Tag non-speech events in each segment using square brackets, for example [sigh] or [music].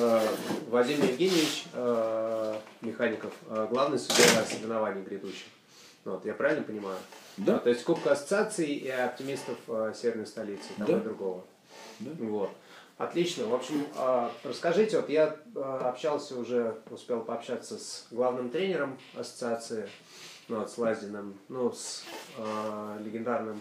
э, Вадим Евгеньевич э, Механиков, э, главный судья соревнований грядущих. Вот, я правильно понимаю? Да. А, то есть Кубка ассоциаций и оптимистов Северной столицы, того Да. и другого. Да. Вот. Отлично. В общем, расскажите, вот я общался уже, успел пообщаться с главным тренером ассоциации, ну, вот, с Лазиным, ну, с э, легендарным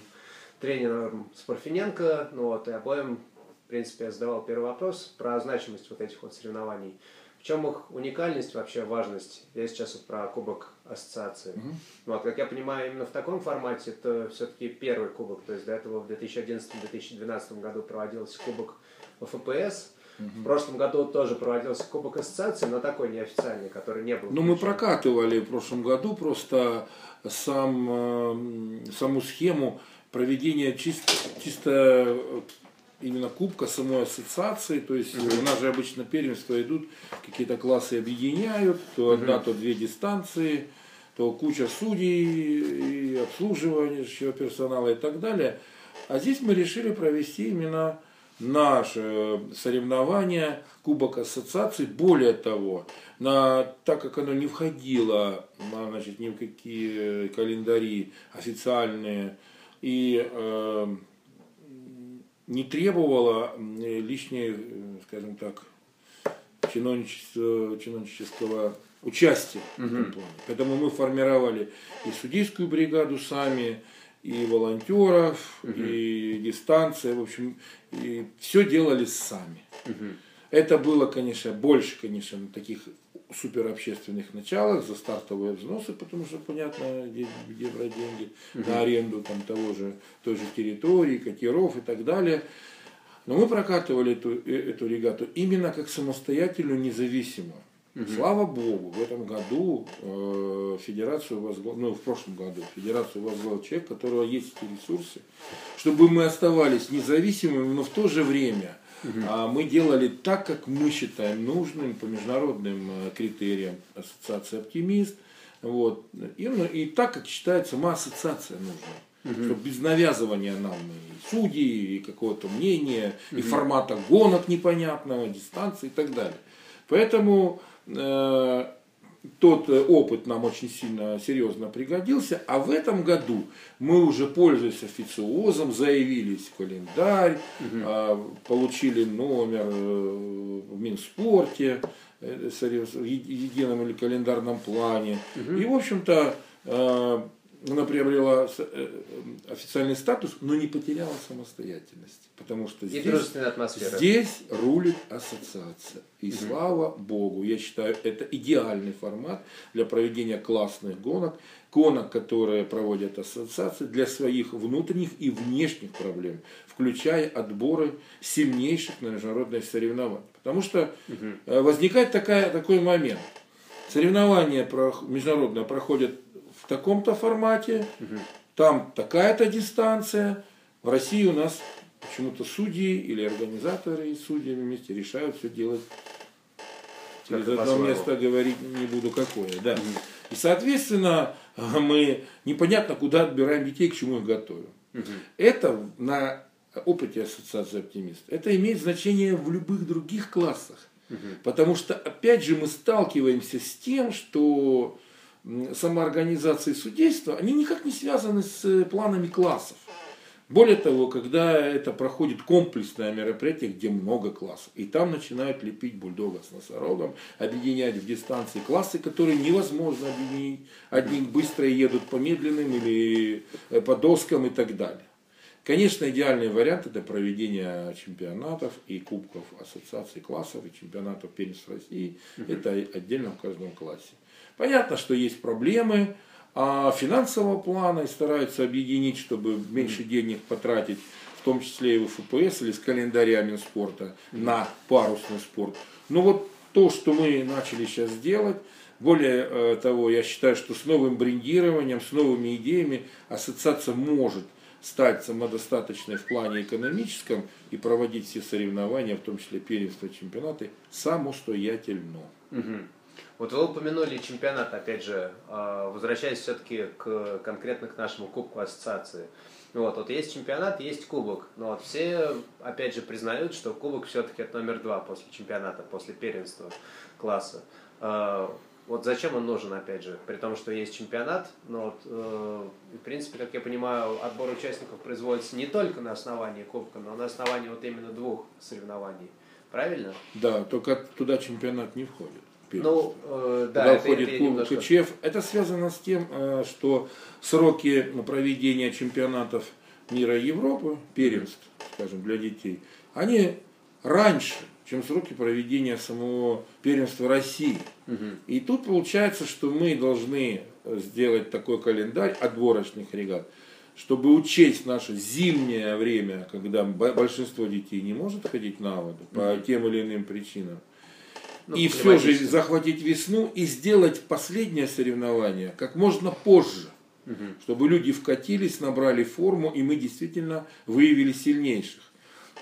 тренером Спорфиненко, ну вот, и обоим, в принципе, я задавал первый вопрос про значимость вот этих вот соревнований. В чем их уникальность, вообще важность? Я сейчас вот про Кубок Ассоциации. Вот, как я понимаю, именно в таком формате это все-таки первый кубок. То есть до этого в 2011-2012 году проводился Кубок ФПС. В прошлом году тоже проводился Кубок Ассоциации, но такой неофициальный, который не был. Ну, мы прокатывали в прошлом году просто сам, э, саму схему проведения чисто, чисто именно кубка самой ассоциации. То есть у нас же обычно первенства идут, какие-то классы объединяют, то одна, то две дистанции, то куча судей и обслуживающего персонала и так далее. А здесь мы решили провести именно наше соревнование Кубок Ассоциации. Более того, на, так как оно не входило на, значит, ни в какие календари официальные и э, не требовало м, лишней, э, скажем так, чиновничества, чиновнического участия в этом плане. Поэтому мы формировали и судейскую бригаду сами, и волонтеров, и дистанция, в общем, и все делали сами. Это было, конечно, больше, конечно, на таких суперобщественных началах за стартовые взносы, потому что понятно, где, где брать деньги на аренду там, того же, той же территории, катеров и так далее. Но мы прокатывали эту, э- эту регату именно как самостоятельную, независимую. Слава Богу, в этом году э, федерацию возглавил, ну в прошлом году федерацию возглавил человек, у которого есть эти ресурсы, чтобы мы оставались независимыми, но в то же время а, мы делали так, как мы считаем нужным по международным э, критериям Ассоциации Оптимист. Вот. И, ну, и так, как считает сама ассоциация нужной. Чтобы без навязывания нам и судей, и какого-то мнения, и формата гонок непонятного, дистанции и так далее. Поэтому э, тот э, опыт нам очень сильно серьезно пригодился, а в этом году мы уже, пользуясь официозом, заявились в календарь, а, получили номер э, в Минспорте, э, в еди- едином или календарном плане. И, в общем-то, она приобрела э, э, официальный статус, но не потеряла самостоятельность. Потому что здесь, здесь рулит ассоциация. И слава богу, я считаю, это идеальный формат для проведения классных гонок. Гонок, которые проводят ассоциации для своих внутренних и внешних проблем, включая отборы сильнейших на международные соревнования. Потому что э, возникает такая, такой момент. Соревнования международные проходят в таком-то формате, там такая-то дистанция. В России у нас почему-то судьи или организаторы с судьями вместе решают все делать Как через и одно место говорить не буду какое, да. И соответственно мы непонятно куда отбираем детей, к чему их готовим. Это на опыте ассоциации оптимист. Это имеет значение в любых других классах. Потому что, опять же, мы сталкиваемся с тем, что самоорганизации судейства, они никак не связаны с э, планами классов. Более того, когда это проходит комплексное мероприятие, где много классов, и там начинают лепить бульдога с носорогом, объединять в дистанции классы, которые невозможно объединить. Одни быстро едут по медленным или э, по доскам и так далее. Конечно, идеальный вариант это проведение чемпионатов и кубков ассоциаций классов и чемпионатов первенств России. Это отдельно в каждом классе. Понятно, что есть проблемы а финансового плана и стараются объединить, чтобы меньше денег потратить, в том числе и в ФПС или с календаря Минспорта на парусный спорт. Но вот то, что мы начали сейчас делать, более э, того, я считаю, что с новым брендированием, с новыми идеями ассоциация может стать самодостаточной в плане экономическом и проводить все соревнования, в том числе первенства, чемпионаты, самостоятельно. Мгм. Вот вы упомянули чемпионат, опять же, а, возвращаясь все-таки к, конкретно к нашему Кубку Ассоциации. Вот, вот есть чемпионат, есть кубок. Но вот все, опять же, признают, что кубок все-таки это номер два после чемпионата, после первенства класса. А, вот зачем он нужен, опять же, при том, что есть чемпионат, но вот, э, в принципе, как я понимаю, отбор участников производится не только на основании кубка, но на основании вот именно двух соревнований. Правильно? Да, только туда чемпионат не входит. Ну, э, да, это, входит это немножко... КЧФ. Это связано с тем, э, что сроки проведения чемпионатов мира Европы, первенств, скажем, для детей, они раньше, чем сроки проведения самого первенства России. И тут получается, что мы должны сделать такой календарь отборочных регат, чтобы учесть наше зимнее время, когда большинство детей не может ходить на воду по тем или иным причинам. Ну, и все же захватить весну и сделать последнее соревнование как можно позже, чтобы люди вкатились, набрали форму, и мы действительно выявили сильнейших.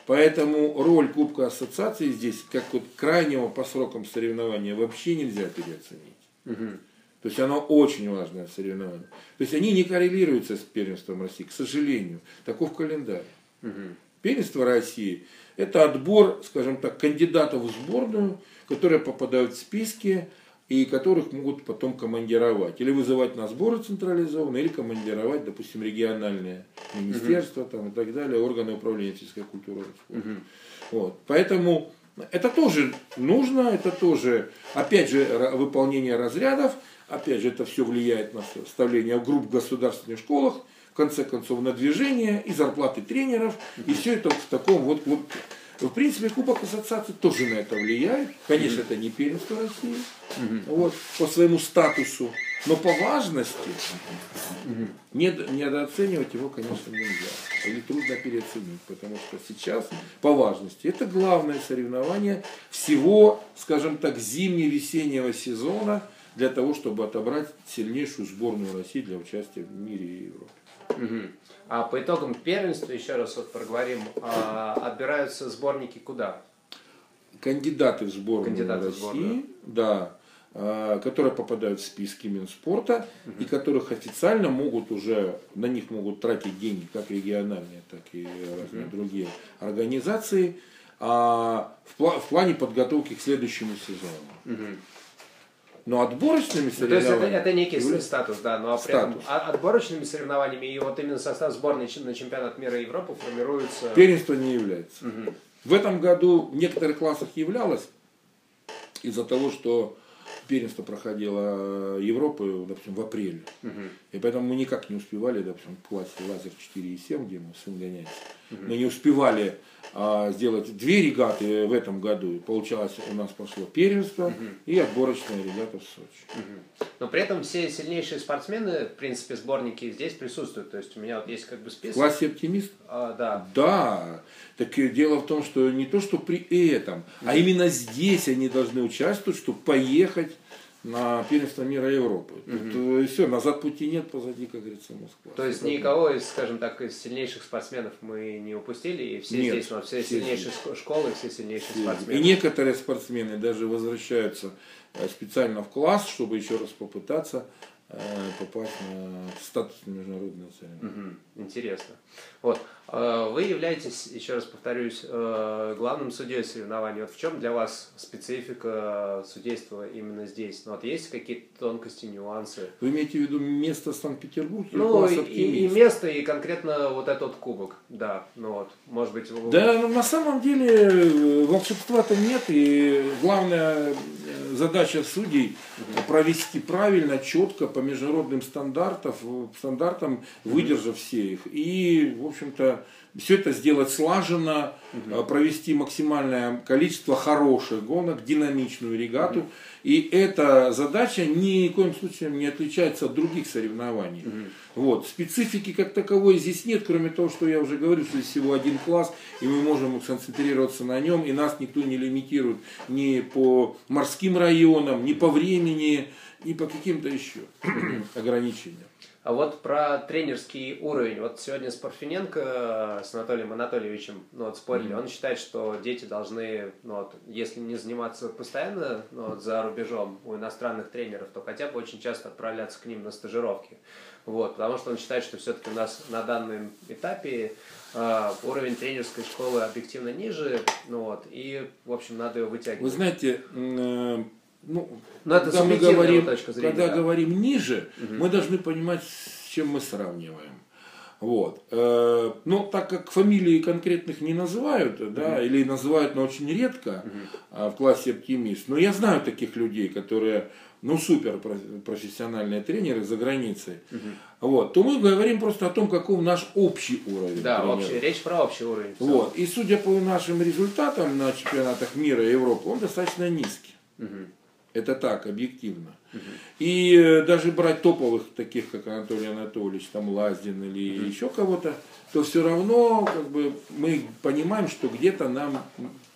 Поэтому роль Кубка Ассоциации здесь, как вот крайнего по срокам соревнования, вообще нельзя переоценить. Мгм. То есть оно очень важное соревнование. То есть они не коррелируются с первенством России, к сожалению. Таков календарь. Мгм. Первенство России – это отбор, скажем так, кандидатов в сборную, которые попадают в списки и которых могут потом командировать. Или вызывать на сборы централизованные, или командировать, допустим, региональные министерства там, и так далее, органы управления физической культурой. спорта. Вот. Поэтому это тоже нужно, это тоже, опять же, выполнение разрядов, опять же, это все влияет на составление групп в государственных школах, в конце концов, на движение и зарплаты тренеров, и все это в таком вот клубке. В принципе, Кубок Ассоциации тоже на это влияет. Конечно, это не первенство России вот, по своему статусу, но по важности нед- недооценивать его, конечно, нельзя. Или трудно переоценить, потому что сейчас по важности это главное соревнование всего, скажем так, зимне-весеннего сезона для того, чтобы отобрать сильнейшую сборную России для участия в мире и Европе. Мгм. А по итогам первенства, еще раз вот проговорим, а, отбираются сборники куда? кандидаты в сборную Кандидаты в России, сборную. да, а, которые попадают в списки Минспорта и которых официально могут уже, на них могут тратить деньги как региональные, так и разные другие организации а, в, в плане подготовки к следующему сезону. Но отборочными Ну, то есть это, соревнованиями это некий являются- статус, да, но при этом Статус. а- отборочными соревнованиями и вот именно состав сборной на чемпионат мира Европы формируется... Первенство не является. Мгм. В этом году в некоторых классах являлось из-за того, что первенство проходило Европы, допустим, в апреле. Мгм. И поэтому мы никак не успевали, допустим, в классе лазер 4,7, где мы сын гоняется, мы не успевали а, сделать две регаты в этом году. И получалось, у нас пошло первенство и отборочная регата в Сочи. Но при этом все сильнейшие спортсмены, в принципе, сборники здесь присутствуют. То есть у меня вот есть как бы В список. классе оптимист? А, да. Да, так и дело в том, что не то, что при этом, а именно здесь они должны участвовать, чтобы поехать на первенство мира и Европы. Тут все, назад пути нет, позади, как говорится, Москва. То есть никого из, скажем так, из сильнейших спортсменов мы не упустили, и все Нет, здесь, ну, все, все сильнейшие шко- школы, все сильнейшие И спортсмены. некоторые спортсмены даже возвращаются э, специально в класс, чтобы еще раз попытаться э, попасть на статус международного соревнования. Мгм. Интересно. Вот. э, Вы являетесь, еще раз повторюсь, э, главным судьей соревнований. Вот в чем для вас специфика судейства именно здесь? Ну, вот есть какие-то тонкости, нюансы? Вы имеете в виду место Санкт-Петербург Ну, и, и- место, и конкретно вот этот кубок. Да, ну вот, может быть... вы- Да, ну, на самом деле э, волшебства-то нет, и главная э, задача судей провести правильно, четко, по международным стандартам, стандартам, выдержав все их. И, в общем-то, все это сделать слаженно, э, провести максимальное количество хороших гонок, динамичную регату. И эта задача ни в коем случае не отличается от других соревнований. Вот. Специфики как таковой здесь нет, кроме того, что я уже говорил, что здесь всего один класс, и мы можем концентрироваться на нем, и нас никто не лимитирует ни по морским районам, ни по времени, ни по каким-то еще [clears throat] ограничениям. А вот про тренерский уровень. Вот сегодня с Парфиненко, с Анатолием Анатольевичем ну, вот спорили. Он считает, что дети должны, ну, вот, если не заниматься постоянно ну, вот, за рубежом у иностранных тренеров, то хотя бы очень часто отправляться к ним на стажировки. Вот, потому что он считает, что все-таки у нас на данном этапе э, уровень тренерской школы объективно ниже, ну вот, и, в общем, надо его вытягивать. Вы знаете, э, ну, Но когда мы говорим, точка зрения, когда да. говорим ниже, мы должны понимать, с чем мы сравниваем. Вот. Э, Ну, так как фамилии конкретных не называют, да, или называют, но очень редко а, в классе оптимист. Но я знаю таких людей, которые, ну, супер про- профессиональные тренеры за границей. Вот. То мы говорим просто о том, каков наш общий уровень. Да, тренеров. общий, речь про общий уровень. Вот. И судя по нашим результатам на чемпионатах мира и Европы, он достаточно низкий. Это так, объективно. И э, даже брать топовых, таких как Анатолий Анатольевич, там Лаздин или еще кого-то, то все равно как бы, мы понимаем, что где-то нам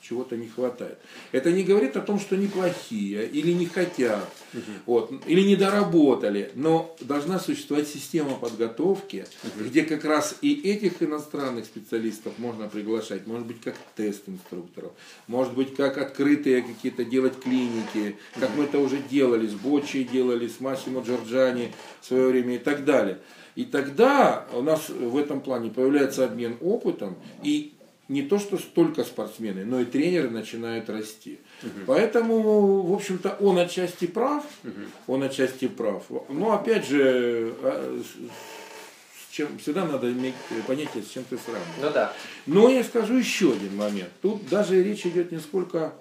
чего-то не хватает. Это не говорит о том, что они плохие или не хотят, вот, или не доработали, но должна существовать система подготовки, где как раз и этих иностранных специалистов можно приглашать, может быть, как тест инструкторов, может быть, как открытые какие-то делать клиники, как мы это уже делали, с Бочей делали, с Массимо Джорджани в свое время и так далее. И тогда у нас в этом плане появляется обмен опытом, и не то, что столько спортсмены, но и тренеры начинают расти. Поэтому, в общем-то, он отчасти прав, он отчасти прав. Но опять же, а, с чем, всегда надо иметь понятие, с чем ты сравниваешь. Ну да. Но я скажу еще один момент. Тут даже речь идет не сколько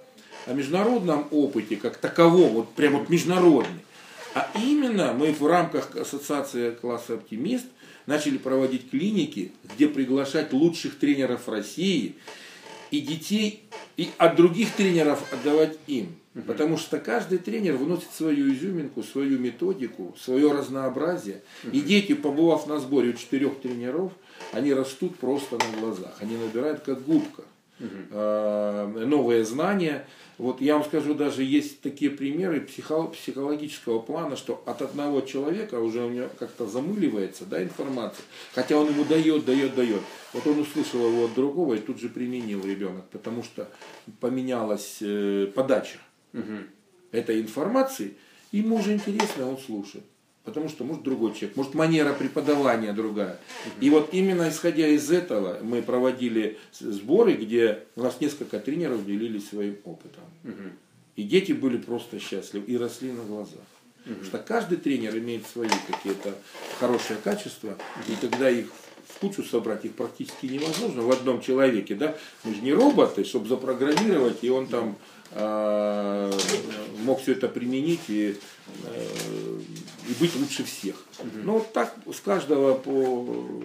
о международном опыте, как таковом, вот прям вот международный. А именно мы в рамках ассоциации класса «Оптимист» начали проводить клиники, где приглашать лучших тренеров России и детей, и от других тренеров отдавать им. Потому что каждый тренер выносит свою изюминку, свою методику, свое разнообразие. И дети, побывав на сборе у четырех тренеров, они растут просто на глазах. Они набирают как губка э, новые знания. Вот я вам скажу, даже есть такие примеры психо- психологического плана, что от одного человека уже у него как-то замыливается да, информация, хотя он ему дает, дает, дает. Вот он услышал его от другого и тут же применил ребенок, потому что поменялась э, подача этой информации, ему уже интересно, он слушает. Потому что, может, другой человек, может, манера преподавания другая. И вот именно исходя из этого мы проводили сборы, где у нас несколько тренеров делились своим опытом. И дети были просто счастливы и росли на глазах. Потому что каждый тренер имеет свои какие-то хорошие качества, и когда их в кучу собрать их практически невозможно в одном человеке, да, мы же не роботы, чтобы запрограммировать, и он там а, мог все это применить и, э, и быть лучше всех. Но вот так с каждого по.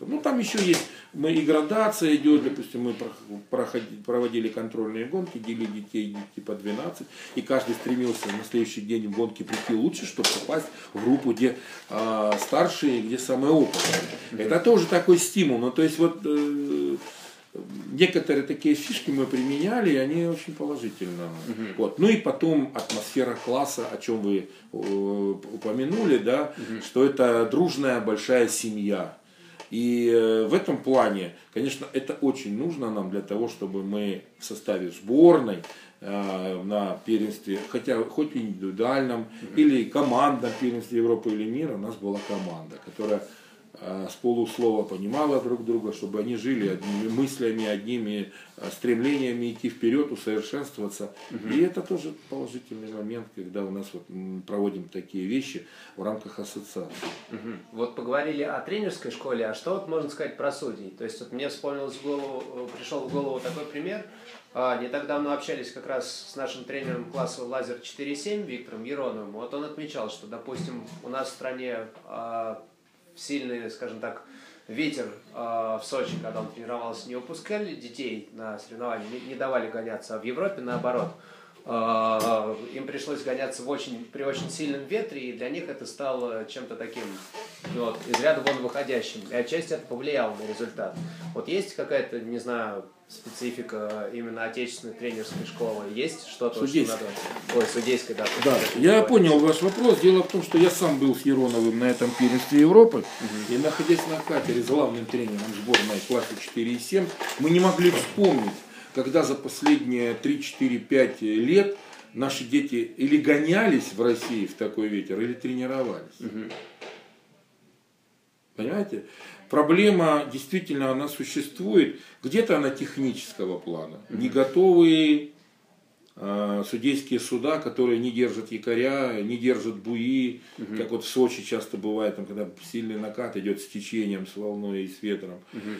Ну, там еще есть, мы и градация идет, допустим, мы прох- проходи- проводили контрольные гонки, делили детей типа 12, и каждый стремился на следующий день в гонке прийти лучше, чтобы попасть в группу, где а, старшие, где самые опытные. Это тоже такой стимул. Ну, то есть вот э, некоторые такие фишки мы применяли, и они очень положительно. Вот. Ну и потом атмосфера класса, о чем вы э, упомянули, да, что это дружная большая семья. И э, в этом плане, конечно, это очень нужно нам для того, чтобы мы в составе сборной э, на первенстве, хотя хоть и индивидуальном, или командном первенстве Европы или мира, у нас была команда, которая с полуслова понимала друг друга, чтобы они жили одними мыслями, одними э, стремлениями идти вперед, усовершенствоваться. И это тоже положительный момент, когда у нас вот, проводим такие вещи в рамках ассоциации. Мгм. Вот поговорили о тренерской школе, а что вот можно сказать про судей? То есть вот мне вспомнилось в голову, э, пришел в голову такой пример. А, Не так давно общались как раз с нашим тренером класса Лазер 4.7 Виктором Ероновым. Вот он отмечал, что, допустим, у нас в стране а, сильный, скажем так, ветер а, в Сочи, когда он тренировался, не выпускали детей на соревнования, не, не давали гоняться, а в Европе наоборот. А, им пришлось гоняться в очень, при очень сильном ветре, и для них это стало чем-то таким вот, из ряда вон выходящим. И отчасти это повлияло на результат. Вот есть какая-то, не знаю, специфика именно отечественной тренерской школы? Есть что-то? Что надо... Ой, судейской, да. Да, я Ой. понял ваш вопрос. Дело в том, что я сам был с Ероновым на этом первенстве Европы. И находясь на катере с главным тренером сборной класса 4,7, мы не могли вспомнить, когда за последние 3-4-5 лет наши дети или гонялись в России в такой ветер, или тренировались. Понимаете? Проблема действительно она существует. Где-то она технического плана. Не готовые э, судейские суда, которые не держат якоря, не держат буи, угу. как вот в Сочи часто бывает, там, когда сильный накат идет с течением, с волной и с ветром. Угу.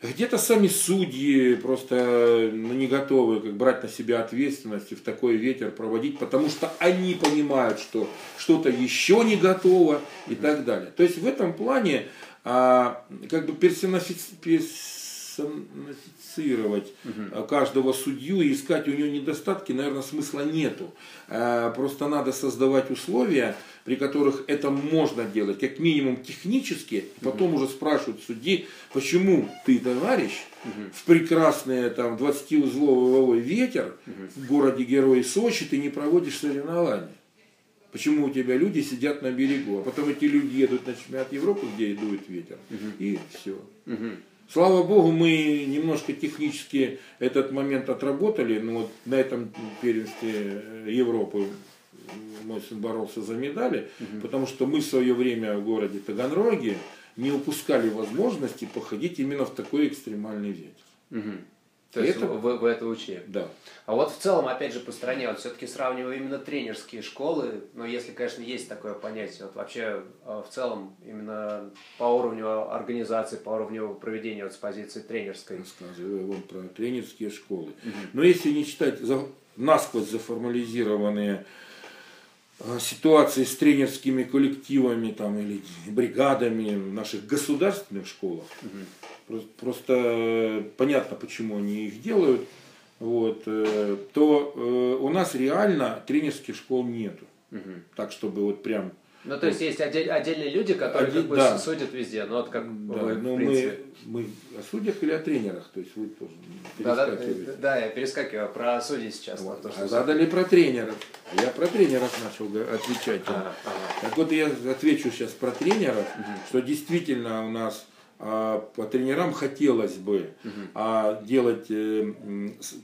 Где-то сами судьи просто ну, не готовы как брать на себя ответственность и в такой ветер проводить, потому что они понимают, что что-то еще не готово и так далее. То есть в этом плане а, как бы персонифицировать угу. каждого судью и искать у него недостатки, наверное, смысла нету. А, просто надо создавать условия, при которых это можно делать, как минимум технически, потом угу. уже спрашивают судьи, почему ты, товарищ, угу. в прекрасный там 20-узловый ветер угу. в городе Герой Сочи ты не проводишь соревнования. Почему у тебя люди сидят на берегу, а потом эти люди едут на чемпионат Европы, где дует ветер, угу. и все. Угу. Слава Богу, мы немножко технически этот момент отработали, но вот на этом первенстве Европы мой сын боролся за медали, угу. потому что мы в свое время в городе Таганроге не упускали возможности походить именно в такой экстремальный ветер. Угу. То есть это... вы, вы это учили? Да. А вот в целом, опять же, по стране, вот все-таки сравнивая именно тренерские школы, но если, конечно, есть такое понятие, вот вообще а, в целом именно по уровню организации, по уровню проведения вот с позиции тренерской. Рассказываю вам про тренерские школы. Угу. Но если не читать за, насквозь заформализированные а, ситуации с тренерскими коллективами там, или бригадами в наших государственных школах. Угу. Просто э, понятно, почему они их делают. Вот, э, то э, у нас реально тренерских школ нету. Угу. Так, чтобы вот прям ну, то есть есть отдель, отдельные люди, которые Один, как бы да. судят везде, но вот как да, вы, но мы, мы о судьях или о тренерах, то есть вы тоже да, да, да, я перескакиваю про судей сейчас. Вот. То, что а задали про тренеров. Я про тренеров начал отвечать. Ага, ага. Так вот я отвечу сейчас про тренеров, угу. что действительно у нас а по тренерам хотелось бы а делать э,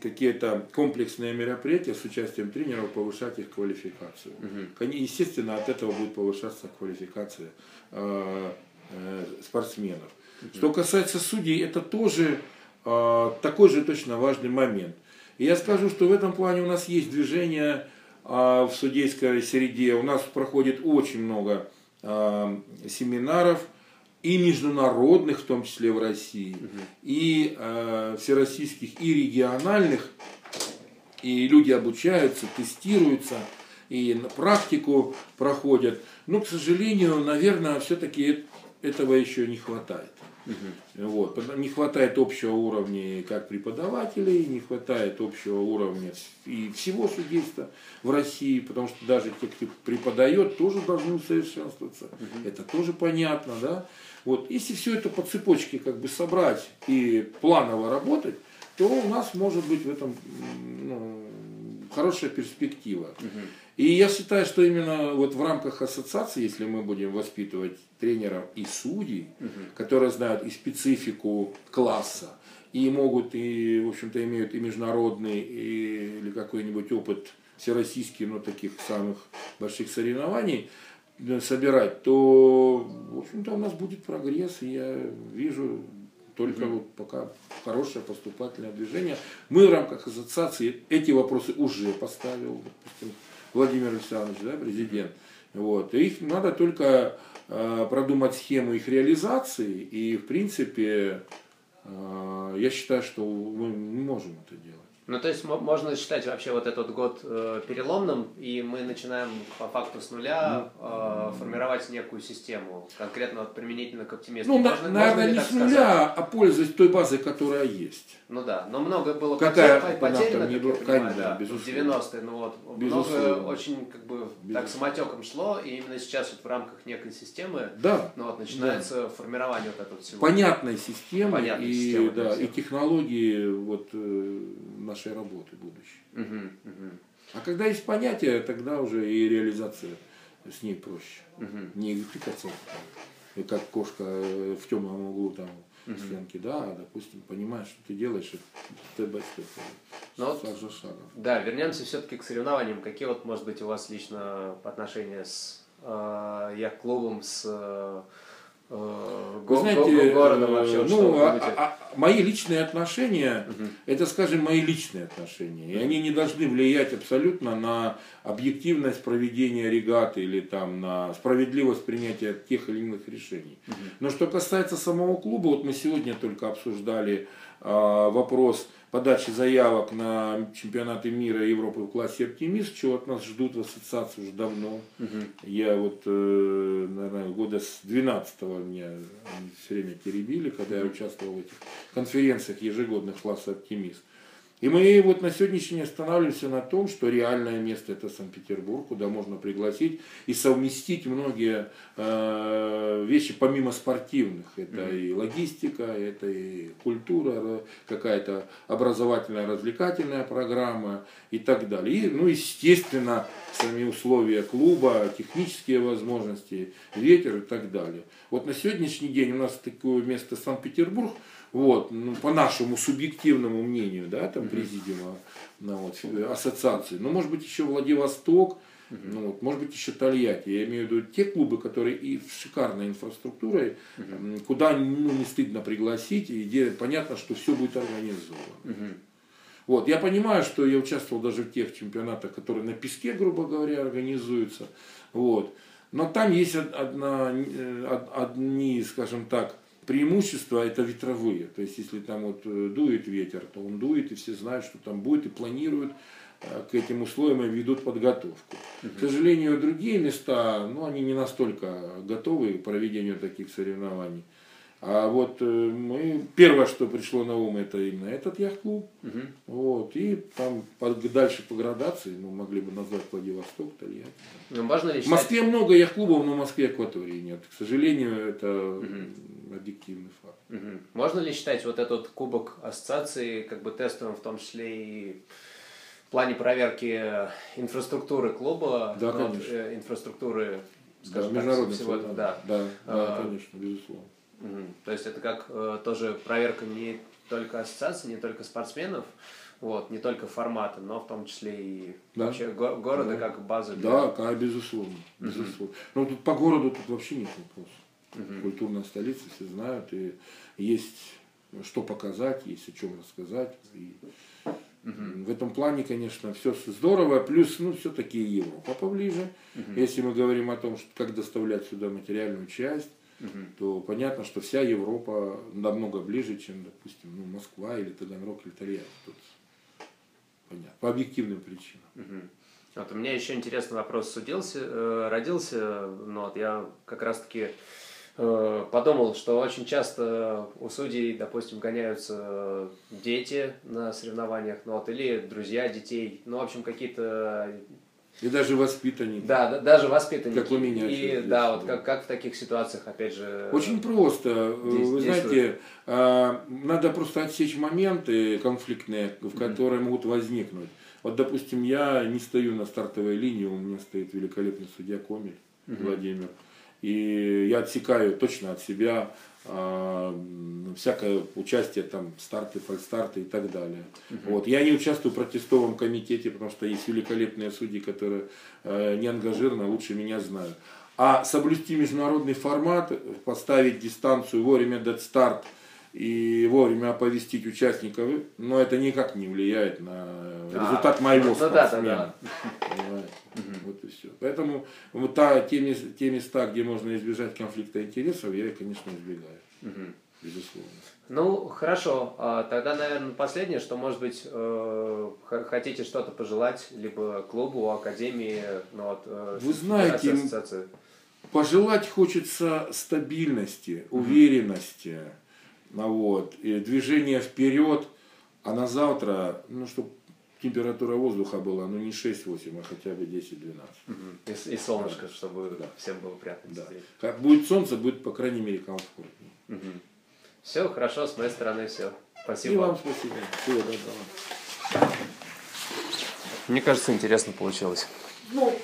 какие-то комплексные мероприятия с участием тренеров, повышать их квалификацию. Угу. Естественно, от этого будет повышаться квалификация э, э, спортсменов. Угу. Что касается судей, это тоже такой же точно важный момент. И я скажу, что в этом плане у нас есть движение в судейской среде. У нас проходит очень много семинаров, и международных, в том числе в России, угу. и э, всероссийских, и региональных. И люди обучаются, тестируются, и на практику проходят. Но, к сожалению, наверное, все-таки этого еще не хватает. Угу. Вот. Не хватает общего уровня как преподавателей, не хватает общего уровня и всего судейства в России, потому что даже те, кто преподает, тоже должны усовершенствоваться. Угу. Это тоже понятно, да. Вот. Если все это по цепочке как бы собрать и планово работать, то у нас может быть в этом ну, хорошая перспектива. Угу. И я считаю, что именно вот в рамках ассоциации, если мы будем воспитывать тренеров и судей, угу. которые знают и специфику класса, и могут, и, в общем-то, имеют и международный, и, или какой-нибудь опыт всероссийский, ну, таких самых больших соревнований, собирать, то, в общем-то, у нас будет прогресс, и я вижу только mm-hmm. вот пока хорошее поступательное движение. Мы в рамках ассоциации эти вопросы уже поставил, допустим, Владимир Александрович, да, президент. Вот. И их надо только э, продумать схему их реализации, и в принципе э, я считаю, что мы можем это делать. Ну, то есть можно считать вообще вот этот год э, переломным, и мы начинаем по факту с нуля э, формировать некую систему, конкретно вот применительно к оптимизму. Ну, можно, наверное, можно не с нуля, сказать? а пользуясь той базой, которая есть. Ну да, но много было Какая потеряно, не как понимаю, да, в 90-е, ну вот, безусловно. много очень как бы безусловно. так самотеком шло, и именно сейчас вот в рамках некой системы да, ну, вот, начинается да. формирование вот этого всего. Понятной системы, Понятной и, системы, да, и технологии вот, э, нашей работы будущей. Угу, угу. А когда есть понятие, тогда уже и реализация с ней проще. Угу. Не экзекуция, как кошка э, в темном углу там угу. стенки, да, допустим, понимаешь, что ты делаешь степ бай степ, шаг за шагом. Да, вернемся все-таки к соревнованиям. Какие вот, может быть, у вас лично отношения с э, яхт-клубом, с э, Вы го- знаете, э, вообще? вот что ну, вы а- а- а мои личные отношения, это, скажем, мои личные отношения. И они не должны влиять абсолютно на объективность проведения регаты или там на справедливость принятия тех или иных решений. Но что касается самого клуба, вот мы сегодня только обсуждали вопрос подачи заявок на чемпионаты мира и Европы в классе «Оптимист», чего от нас ждут в ассоциации уже давно. Я вот, э, наверное, года с 12-го меня все время теребили, когда я участвовал в этих конференциях ежегодных класса «Оптимист». И мы вот на сегодняшний день останавливаемся на том, что реальное место это Санкт-Петербург, куда можно пригласить и совместить многие э, вещи помимо спортивных. Это и логистика, это и культура, ра- какая-то образовательная, развлекательная программа и так далее. И, ну, естественно, сами условия клуба, технические возможности, ветер и так далее. Вот на сегодняшний день у нас такое место Санкт-Петербург, вот, ну, по нашему субъективному мнению, да, там президиума ну, вот, ассоциации, но может быть еще Владивосток, ну, вот, может быть еще Тольятти. Я имею в виду те клубы, которые и с шикарной инфраструктурой, куда ну, не стыдно пригласить, и где понятно, что все будет организовано. Вот, я понимаю, что я участвовал даже в тех чемпионатах, которые на песке, грубо говоря, организуются. Вот. Но там есть од- одна, э, од- одни, скажем так, преимущества, это ветровые. То есть, если там вот э, дует ветер, то он дует, и все знают, что там будет, и планируют э, к этим условиям и ведут подготовку. К сожалению, другие места, ну, они не настолько готовы к проведению таких соревнований. А вот э, мы, первое, что пришло на ум, это именно этот яхт-клуб. Вот, и там по- дальше по градации, ну, могли бы назвать Владивосток, Тольятти. Ну, можно ли В считать, Москве много яхт-клубов, но в Москве акватории нет. К сожалению, это м, объективный факт. Мгм. можно ли считать вот этот кубок ассоциации как бы тестовым, в том числе и в плане проверки инфраструктуры клуба, Да, ну, конечно. э, инфраструктуры, Да, скажем так, международный всего да. Да, да, А, конечно, безусловно. Мгм. То есть это как э, тоже проверка не только ассоциации, не только спортсменов, вот, не только формата, но в том числе и Да. вообще го- города Да. как базы. для- Да, да, безусловно. безусловно. Но тут по городу тут вообще нет вопросов. Культурная столица, все знают, и есть что показать, есть о чем рассказать. И м, В этом плане, конечно, все здорово. Плюс, ну, все-таки Европа поближе. Если мы говорим о том, что как доставлять сюда материальную часть, то понятно, что вся Европа намного ближе, чем, допустим, ну, Москва или Таганрог или Тольятти. Тут понятно. По объективным причинам. Мгм. Вот у меня еще интересный вопрос судился, э, родился, ну вот я как раз-таки э, подумал, что очень часто у судей, допустим, гоняются дети на соревнованиях, ну вот, или друзья детей, ну, в общем, какие-то, И даже воспитанники. да, да, даже воспитанники. Как у меня И да, вот как, как в таких ситуациях, опять же... Очень просто. Здесь Вы знаете, а, надо просто отсечь моменты конфликтные, в которые могут возникнуть. Вот, допустим, я не стою на стартовой линии, у меня стоит великолепный судья Комель Владимир. И я отсекаю точно от себя а, м, всякое участие, там, старты, фальстарты и так далее. Вот. Я не участвую в протестовом комитете, потому что есть великолепные судьи, которые э, не ангажированы, лучше меня знают. А соблюсти международный формат, поставить дистанцию, вовремя дать старт и вовремя оповестить участников, но это никак не влияет на результат моего ну да, да, спортсмена. Вот и все. Поэтому вот та, те, те места, где можно избежать конфликта интересов, я, конечно, избегаю. Мгм. Безусловно. Ну, хорошо. А, Тогда, наверное, последнее, что, может быть, э, хотите что-то пожелать либо клубу, академии, ну, вот, э, Вы знаете, ассоциации. Пожелать хочется стабильности, уверенности, ну вот, и движения вперед, а на завтра, ну, чтобы температура воздуха была, ну, не 6-8, а хотя бы 10-12. Мгм. И, и солнышко, чтобы Да. всем было приятно Да. сидеть. Как будет солнце, будет, по крайней мере, комфортнее. Все, хорошо, с моей стороны все. И Спасибо. вам спасибо. Всего доброго. Мне кажется, интересно получилось. Ну,